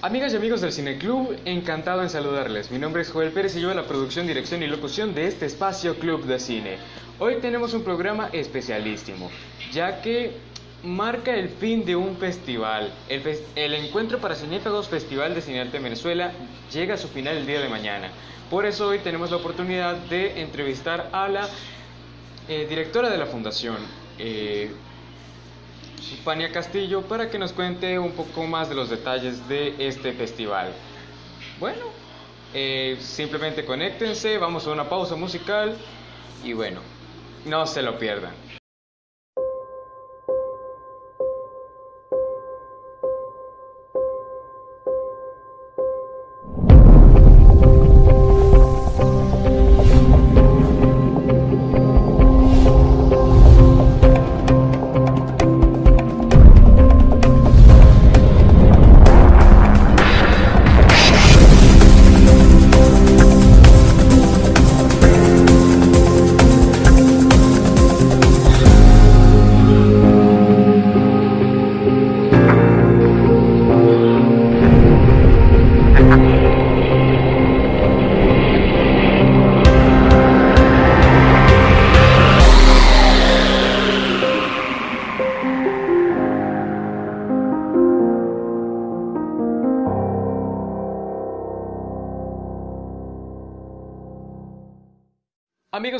Amigas y amigos del Cine Club, encantado en saludarles. Mi nombre es Joel Pérez y yo la producción, dirección y locución de este espacio Club de Cine. Hoy tenemos un programa especialísimo, ya que marca el fin de un festival. El, Encuentro para Cinéfagos Festival de Cine Arte Venezuela llega a su final el día de mañana. Por eso hoy tenemos la oportunidad de entrevistar a la eh, directora de la fundación, eh, Fania Castillo, para que nos cuente un poco más de los detalles de este festival. Bueno, eh, simplemente conéctense, vamos a una pausa musical y bueno, no se lo pierdan.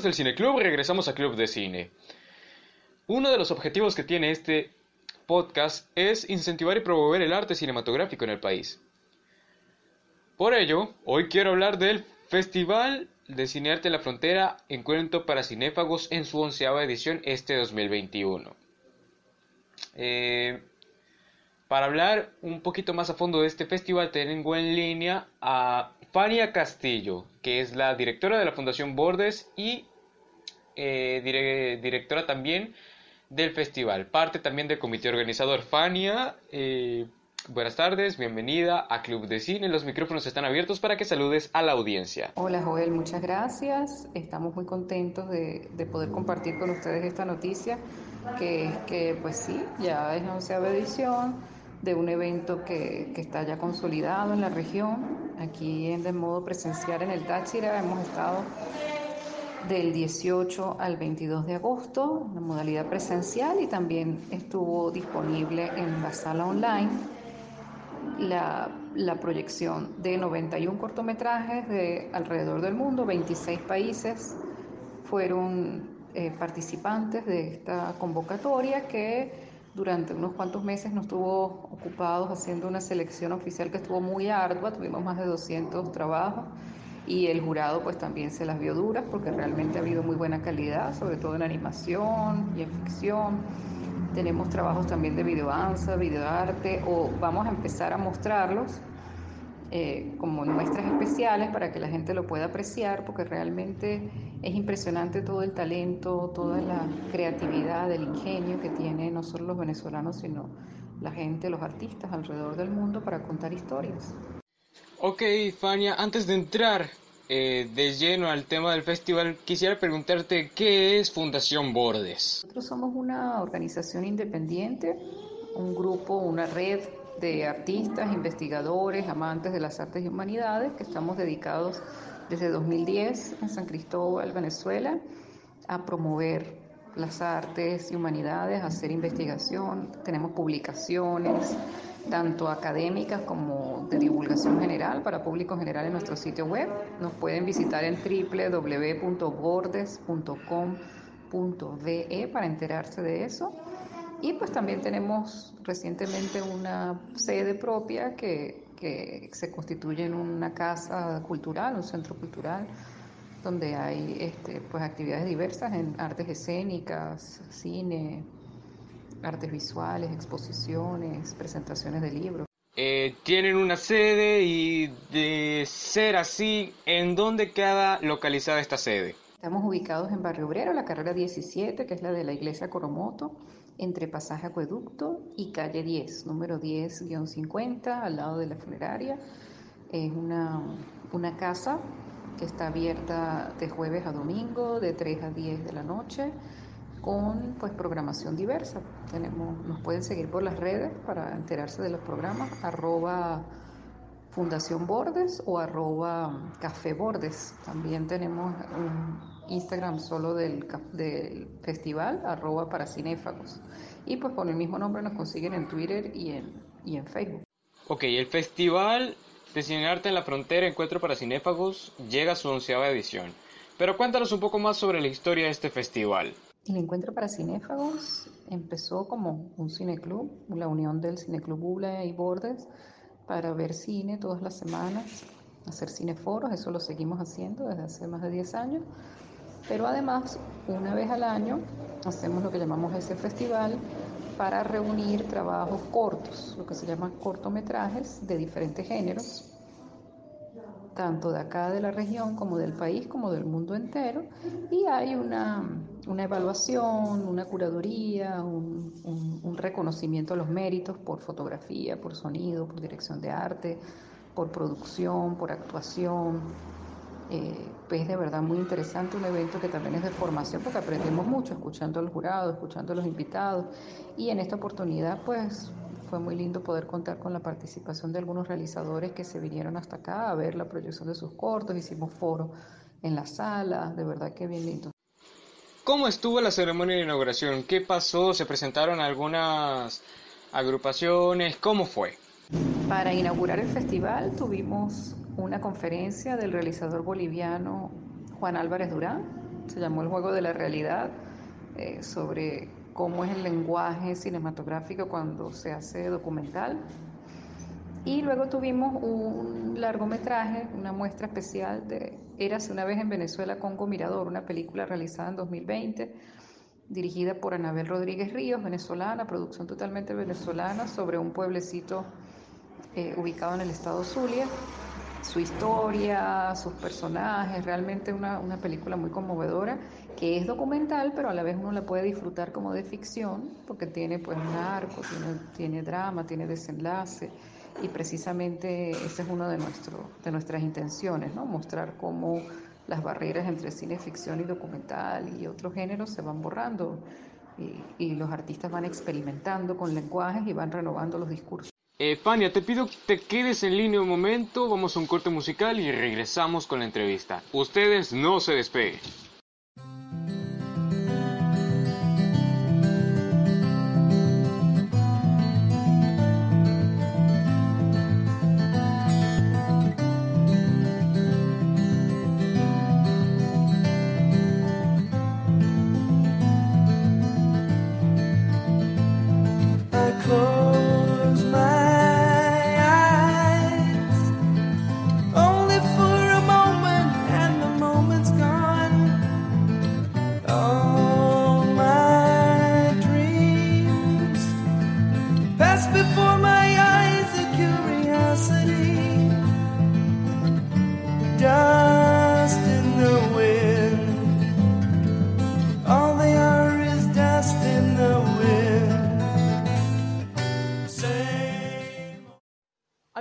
Del Cine Club, regresamos a Club de Cine. Uno de los objetivos que tiene este podcast es incentivar y promover el arte cinematográfico en el país. Por ello, hoy quiero hablar del Festival de Cinearte en la Frontera Encuentro para Cinéfagos en su onceava edición este 2021. Eh, para hablar un poquito más a fondo de este festival tengo en línea a Fania Castillo, que es la directora de la Fundación Bordes y eh, directora también del festival, parte también del comité organizador. Fania, eh, buenas tardes, bienvenida a Club de Cine. Los micrófonos están abiertos para que saludes a la audiencia. Hola Joel, muchas gracias. Estamos muy contentos de, poder compartir con ustedes esta noticia, que es que pues sí, ya es la onceava edición de un evento que, que, está ya consolidado en la región. Aquí en de modo presencial en el Táchira hemos estado del 18 al 22 de agosto, en modalidad presencial y también estuvo disponible en la sala online la, la proyección de 91 cortometrajes de alrededor del mundo, 26 países fueron eh, participantes de esta convocatoria que durante unos cuantos meses nos estuvo ocupados haciendo una selección oficial que estuvo muy ardua, tuvimos más de 200 trabajos y el jurado pues también se las vio duras porque realmente ha habido muy buena calidad, sobre todo en animación y en ficción. Tenemos trabajos también de videodanza, videoarte o vamos a empezar a mostrarlos eh, como muestras especiales para que la gente lo pueda apreciar, porque realmente es impresionante todo el talento, toda la creatividad, el ingenio que tienen no solo los venezolanos, sino la gente, los artistas alrededor del mundo para contar historias. Ok, Fania, antes de entrar eh, de lleno al tema del festival, quisiera preguntarte qué es Fundación Bordes. Nosotros somos una organización independiente, un grupo, una red de artistas, investigadores, amantes de las artes y humanidades, que estamos dedicados desde 2010 en San Cristóbal, Venezuela, a promover las artes y humanidades, hacer investigación. Tenemos publicaciones, tanto académicas como de divulgación general para público general en nuestro sitio web. Nos pueden visitar en www.bordes.com.ve para enterarse de eso. Y pues también tenemos recientemente una sede propia que, que se constituye en una casa cultural, un centro cultural, donde hay este, pues actividades diversas en artes escénicas, cine, artes visuales, exposiciones, presentaciones de libros. Eh, tienen una sede y de ser así, ¿en dónde queda localizada esta sede? Estamos ubicados en Barrio Obrero, la carrera 17, que es la de la iglesia Coromoto entre Pasaje Acueducto y Calle 10, número 10-50, al lado de la funeraria. Es una, una casa que está abierta de jueves a domingo, de 3 a 10 de la noche, con pues programación diversa. Tenemos, nos pueden seguir por las redes para enterarse de los programas, arroba Fundación Bordes o arroba Café Bordes. También tenemos un Instagram solo del, festival, arroba para cinéfagos. Y pues con el mismo nombre nos consiguen en Twitter y en, y en Facebook. Ok, el festival de Cinearte en la Frontera Encuentro para Cinéfagos llega a su onceava edición. Pero cuéntanos un poco más sobre la historia de este festival. El Encuentro para Cinéfagos empezó como un cineclub, la unión del Cineclub Bula y Bordes, para ver cine todas las semanas, hacer cineforos, eso lo seguimos haciendo desde hace más de 10 años. Pero además, una vez al año, hacemos lo que llamamos ese festival para reunir trabajos cortos, lo que se llama cortometrajes de diferentes géneros, tanto de acá de la región como del país, como del mundo entero, y hay una, una evaluación, una curaduría, un, reconocimiento de los méritos por fotografía, por sonido, por dirección de arte, por producción, por actuación, eh, es de verdad muy interesante, un evento que también es de formación porque aprendemos mucho escuchando al jurado, escuchando a los invitados. Y en esta oportunidad pues fue muy lindo poder contar con la participación de algunos realizadores que se vinieron hasta acá a ver la proyección de sus cortos, hicimos foro en la sala, de verdad que bien lindo. ¿Cómo estuvo la ceremonia de inauguración? ¿Qué pasó? ¿Se presentaron algunas agrupaciones? ¿Cómo fue? Para inaugurar el festival tuvimos una conferencia del realizador boliviano Juan Álvarez Durán, se llamó El Juego de la Realidad, eh, sobre cómo es el lenguaje cinematográfico cuando se hace documental. Y luego tuvimos un largometraje, una muestra especial de Érase una vez en Venezuela, Congo Mirador, una película realizada en 2020, dirigida por Anabel Rodríguez Ríos, venezolana, producción totalmente venezolana, sobre un pueblecito eh, ubicado en el estado Zulia. Su historia, sus personajes, realmente una, una película muy conmovedora que es documental, pero a la vez uno la puede disfrutar como de ficción, porque tiene pues un arco, tiene, tiene drama, tiene desenlace, y precisamente esa es una de, nuestro, de nuestras intenciones, ¿no? mostrar cómo las barreras entre cine ficción y documental y otros géneros se van borrando y, y los artistas van experimentando con lenguajes y van renovando los discursos. Eh, Fania, te pido que te quedes en línea un momento, vamos a un corte musical y regresamos con la entrevista. Ustedes no se despeguen.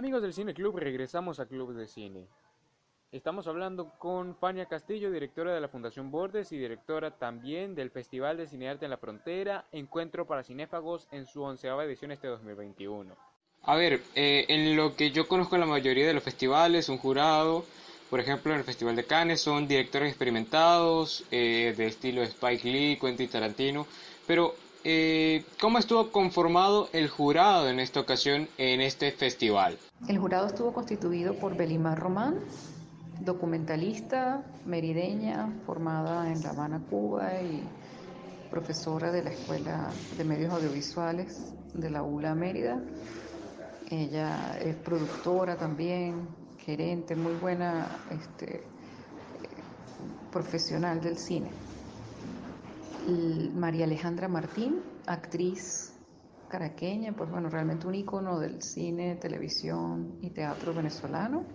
Amigos del Cine Club, regresamos a Club de Cine. Estamos hablando con Fania Castillo, directora de la Fundación Bordes y directora también del Festival de Cinearte en la Frontera, Encuentro para Cinéfagos en su onceava edición este 2021. A ver, eh, en lo que yo conozco la mayoría de los festivales, un jurado, por ejemplo en el Festival de Cannes, son directores experimentados, eh, de estilo Spike Lee, Quentin Tarantino, pero eh, ¿cómo estuvo conformado el jurado en esta ocasión en este festival? El jurado estuvo constituido por Belimar Román, documentalista merideña, formada en La Habana, Cuba y profesora de la Escuela de Medios Audiovisuales de la ULA Mérida. Ella es productora también, gerente, muy buena este, profesional del cine. María Alejandra Martín, actriz caraqueña, pues bueno, realmente un ícono del cine, televisión y teatro venezolano,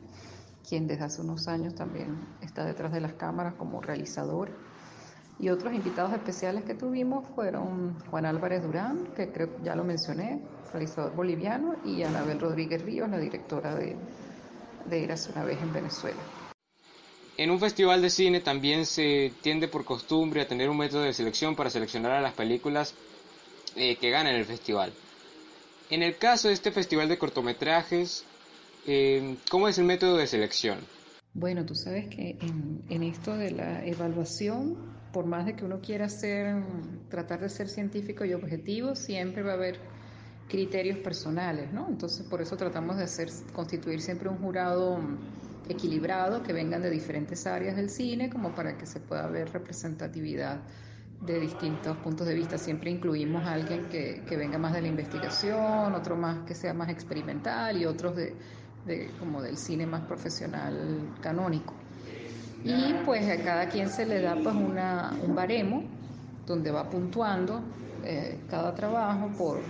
quien desde hace unos años también está detrás de las cámaras como realizador. Y otros invitados especiales que tuvimos fueron Juan Álvarez Durán, que creo ya lo mencioné, realizador boliviano, y Anabel Rodríguez Ríos, la directora de, de Eras una vez en Venezuela. En un festival de cine también se tiende por costumbre a tener un método de selección para seleccionar a las películas eh, que ganan el festival. En el caso de este festival de cortometrajes, eh, ¿cómo es el método de selección? Bueno, tú sabes que en, esto de la evaluación, por más de que uno quiera ser, tratar de ser científico y objetivo, siempre va a haber criterios personales, ¿no? Entonces, por eso tratamos de hacer, constituir siempre un jurado equilibrado que vengan de diferentes áreas del cine, como para que se pueda ver representatividad de distintos puntos de vista. Siempre incluimos a alguien que, que venga más de la investigación, otro más que sea más experimental y otros de de, como del cine más profesional canónico. Y pues a cada quien se le da pues una, un baremo donde va puntuando eh, cada trabajo por,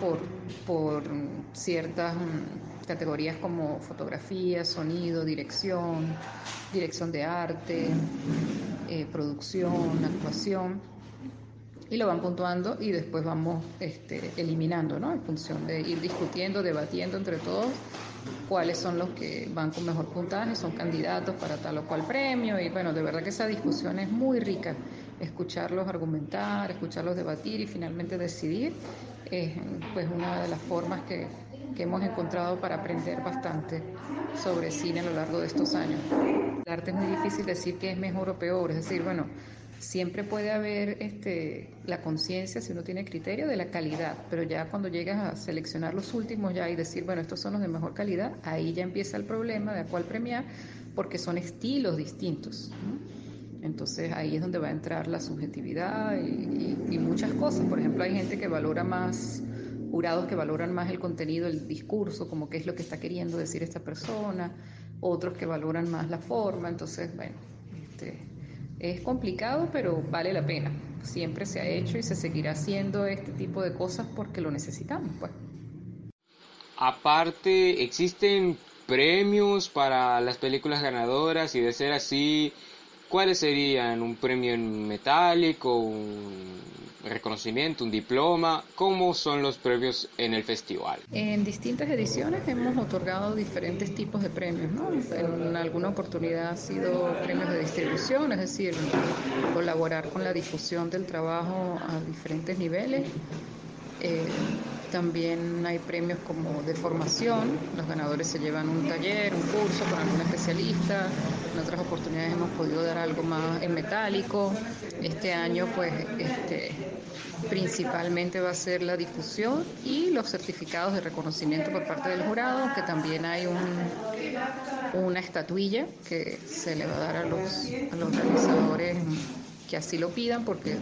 por, por ciertas mm, categorías como fotografía, sonido, dirección, dirección de arte, eh, producción, actuación y lo van puntuando y después vamos este, eliminando, ¿no? En función de ir discutiendo, debatiendo entre todos cuáles son los que van con mejor puntaje, son candidatos para tal o cual premio y bueno, de verdad que esa discusión es muy rica, escucharlos argumentar, escucharlos debatir y finalmente decidir es pues una de las formas que, que hemos encontrado para aprender bastante sobre cine a lo largo de estos años. El arte es muy difícil decir que es mejor o peor, es decir, bueno, siempre puede haber este, la conciencia, si uno tiene criterio, de la calidad, pero ya cuando llegas a seleccionar los últimos ya y decir, bueno, estos son los de mejor calidad, ahí ya empieza el problema de a cuál premiar, porque son estilos distintos. Entonces ahí es donde va a entrar la subjetividad y, y, muchas cosas. Por ejemplo, hay gente que valora más, jurados que valoran más el contenido, el discurso, como qué es lo que está queriendo decir esta persona, otros que valoran más la forma. Entonces, bueno, este, es complicado, pero vale la pena. Siempre se ha hecho y se seguirá haciendo este tipo de cosas porque lo necesitamos, pues. Aparte, existen premios para las películas ganadoras y de ser así, ¿cuáles serían? ¿Un premio en metálico? ¿Un reconocimiento, un diploma? ¿Cómo son los premios en el festival? En distintas ediciones hemos otorgado diferentes tipos de premios. ¿no? En alguna oportunidad ha sido premios de distribución, es decir, colaborar con la difusión del trabajo a diferentes niveles. Eh, también hay premios como de formación, los ganadores se llevan un taller, un curso con algún especialista, en otras oportunidades hemos podido dar algo más en metálico. Este año pues este, principalmente va a ser la difusión y los certificados de reconocimiento por parte del jurado, que también hay un, una estatuilla que se le va a dar a los, a los realizadores que así lo pidan, porque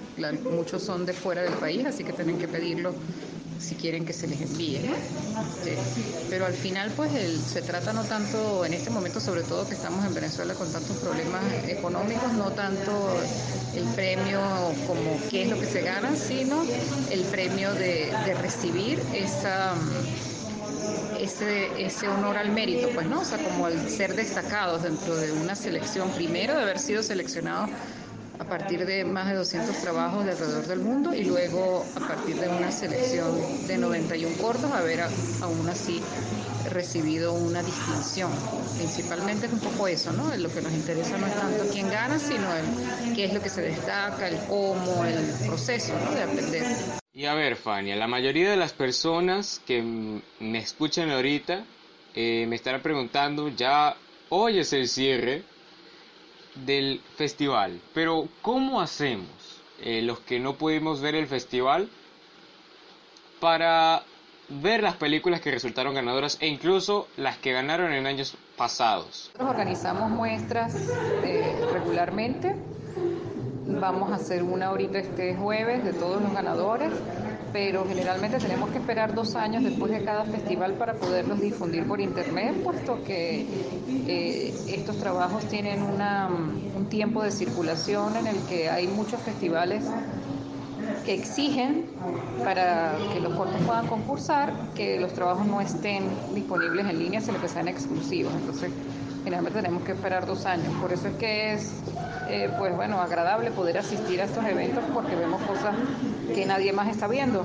muchos son de fuera del país, así que tienen que pedirlo si quieren que se les envíe. Pero al final, pues se trata no tanto, en este momento sobre todo que estamos en Venezuela con tantos problemas económicos, no tanto el premio como qué es lo que se gana, sino el premio de, recibir esa ese, ese honor al mérito, pues, ¿no? O sea, como el ser destacados dentro de una selección, primero de haber sido seleccionados a partir de más de 200 trabajos de alrededor del mundo y luego a partir de una selección de 91 cortos haber aún así recibido una distinción. Principalmente es un poco eso, ¿no? Lo que nos interesa no es tanto quién gana, sino qué es lo que se destaca, el cómo, el proceso ¿no? de aprender. Y a ver, Fania, la mayoría de las personas que me escuchan ahorita eh, me estarán preguntando, ya hoy es el cierre, del festival. Pero ¿cómo hacemos eh, los que no pudimos ver el festival para ver las películas que resultaron ganadoras e incluso las que ganaron en años pasados? Nosotros organizamos muestras eh, regularmente. Vamos a hacer una ahorita este jueves de todos los ganadores pero generalmente tenemos que esperar dos años después de cada festival para poderlos difundir por internet, puesto que eh, estos trabajos tienen un tiempo de circulación en el que hay muchos festivales que exigen para que los cortos puedan concursar que los trabajos no estén disponibles en línea, sino que sean exclusivos. Entonces, generalmente tenemos que esperar dos años. Por eso es que es, eh, pues bueno, agradable poder asistir a estos eventos porque vemos cosas que nadie más está viendo.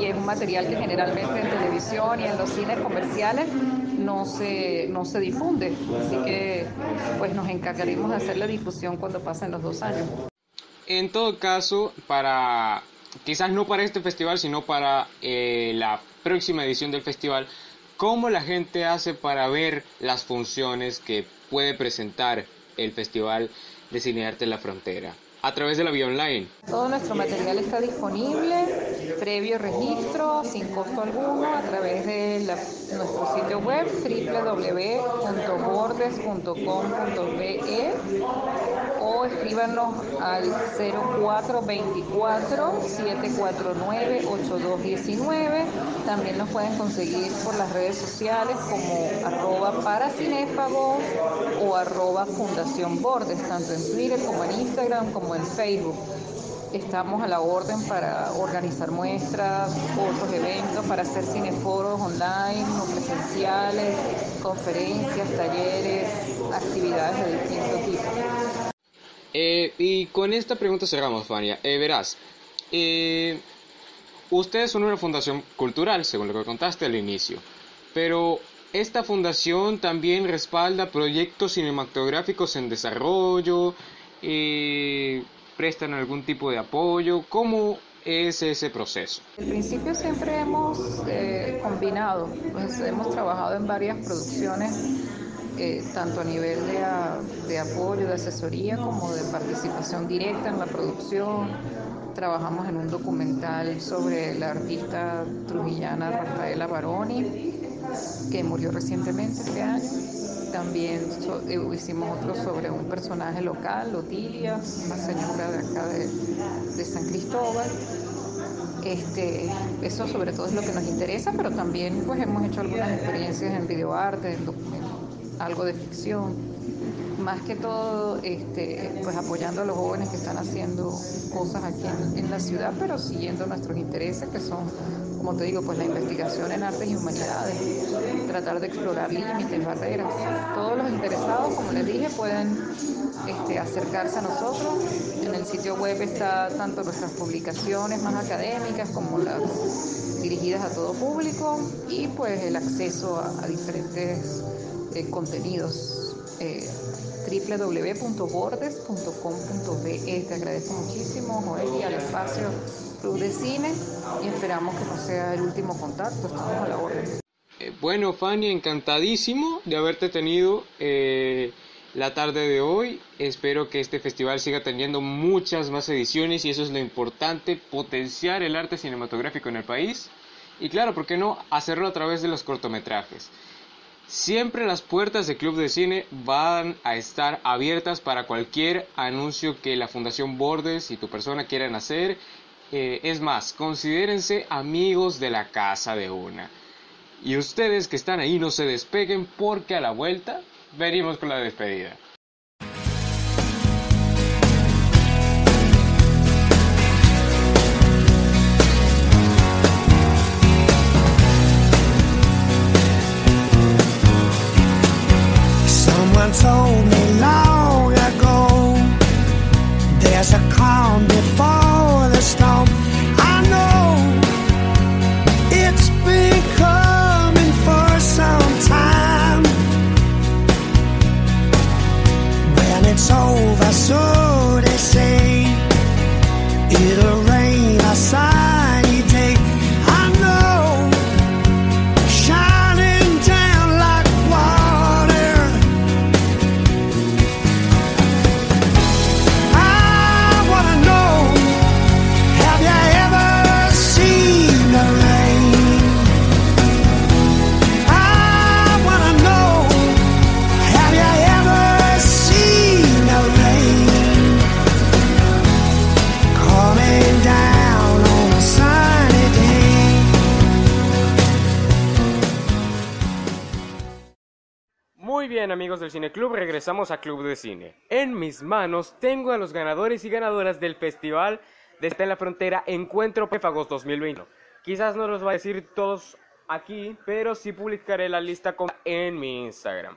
Y es un material que generalmente en televisión y en los cines comerciales no se, no se difunde. Así que pues nos encargaremos de hacer la difusión cuando pasen los dos años. En todo caso, para quizás no para este festival, sino para eh, la próxima edición del festival, ¿cómo la gente hace para ver las funciones que puede presentar el Festival de Cinearte en la Frontera? A través de la vía online. Todo nuestro material está disponible, previo registro, sin costo alguno, a través de nuestro sitio web www.bordes.com.be o escríbanos al 0424-749-8219. También nos pueden conseguir por las redes sociales como arroba paracinépagos o arroba fundación bordes, tanto en Twitter como en Instagram como en Facebook. Estamos a la orden para organizar muestras, otros eventos, para hacer cineforos online o presenciales, conferencias, talleres, actividades de distintos tipos. Eh, y con esta pregunta cerramos, Fania. Eh, verás, eh, ustedes son una fundación cultural, según lo que contaste al inicio, pero esta fundación también respalda proyectos cinematográficos en desarrollo, eh, prestan algún tipo de apoyo? ¿Cómo es ese proceso? Al principio siempre hemos eh, combinado, pues hemos trabajado en varias producciones, eh, tanto a nivel de, de, apoyo, de asesoría, como de participación directa en la producción. Trabajamos en un documental sobre la artista trujillana Rafaela Baroni, que murió recientemente este año también eh, hicimos otro sobre un personaje local, Otilia, una señora de acá de, San Cristóbal. Este, eso sobre todo es lo que nos interesa, pero también pues hemos hecho algunas experiencias en videoarte, en, algo de ficción. Más que todo, este, pues apoyando a los jóvenes que están haciendo cosas aquí en la ciudad, pero siguiendo nuestros intereses, que son como te digo, pues la investigación en artes y humanidades, tratar de explorar límites, barreras. Todos los interesados, como les dije, pueden este, acercarse a nosotros. En el sitio web está tanto nuestras publicaciones más académicas como las dirigidas a todo público y pues el acceso a, diferentes eh, contenidos. Eh. Te agradezco muchísimo, Joel, y al espacio Club de Cine y esperamos que no sea el último contacto. Estamos a la orden. Eh, bueno, Fanny, encantadísimo de haberte tenido eh, la tarde de hoy. Espero que este festival siga teniendo muchas más ediciones y eso es lo importante, potenciar el arte cinematográfico en el país. Y claro, ¿por qué no hacerlo a través de los cortometrajes? Siempre las puertas de Club de Cine van a estar abiertas para cualquier anuncio que la Fundación Bordes y tu persona quieran hacer. Eh, es más, considérense amigos de la casa de una. Y ustedes que están ahí no se despeguen porque a la vuelta venimos con la despedida. Amigos del Cine Club, regresamos a Club de Cine. En mis manos tengo a los ganadores y ganadoras del festival de Está en la Frontera Encuentro Péfagos 2021. Quizás no los va a decir todos aquí, pero sí publicaré la lista en mi Instagram.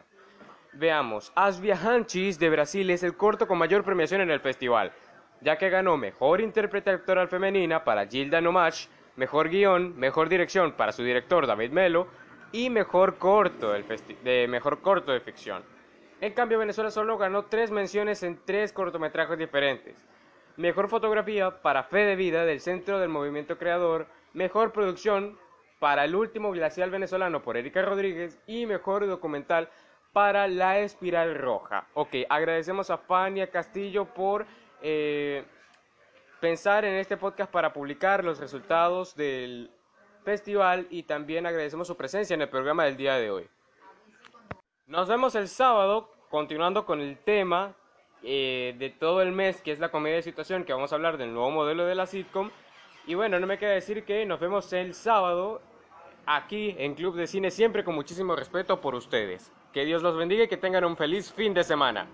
Veamos, As Viajanchis de Brasil es el corto con mayor premiación en el festival, ya que ganó Mejor Intérprete Actoral Femenina para Gilda Nomach, Mejor Guión, Mejor Dirección para su director David Melo, y mejor corto, de mejor corto de ficción. En cambio, Venezuela solo ganó tres menciones en tres cortometrajes diferentes. Mejor fotografía para Fe de Vida del Centro del Movimiento Creador, mejor producción para el último Glacial Venezolano por Erika Rodríguez y mejor documental para La Espiral Roja. Ok, agradecemos a Fania Castillo por eh, pensar en este podcast para publicar los resultados del festival y también agradecemos su presencia en el programa del día de hoy. Nos vemos el sábado continuando con el tema eh, de todo el mes que es la comedia de situación que vamos a hablar del nuevo modelo de la sitcom y bueno, no me queda decir que nos vemos el sábado aquí en Club de Cine siempre con muchísimo respeto por ustedes. Que Dios los bendiga y que tengan un feliz fin de semana.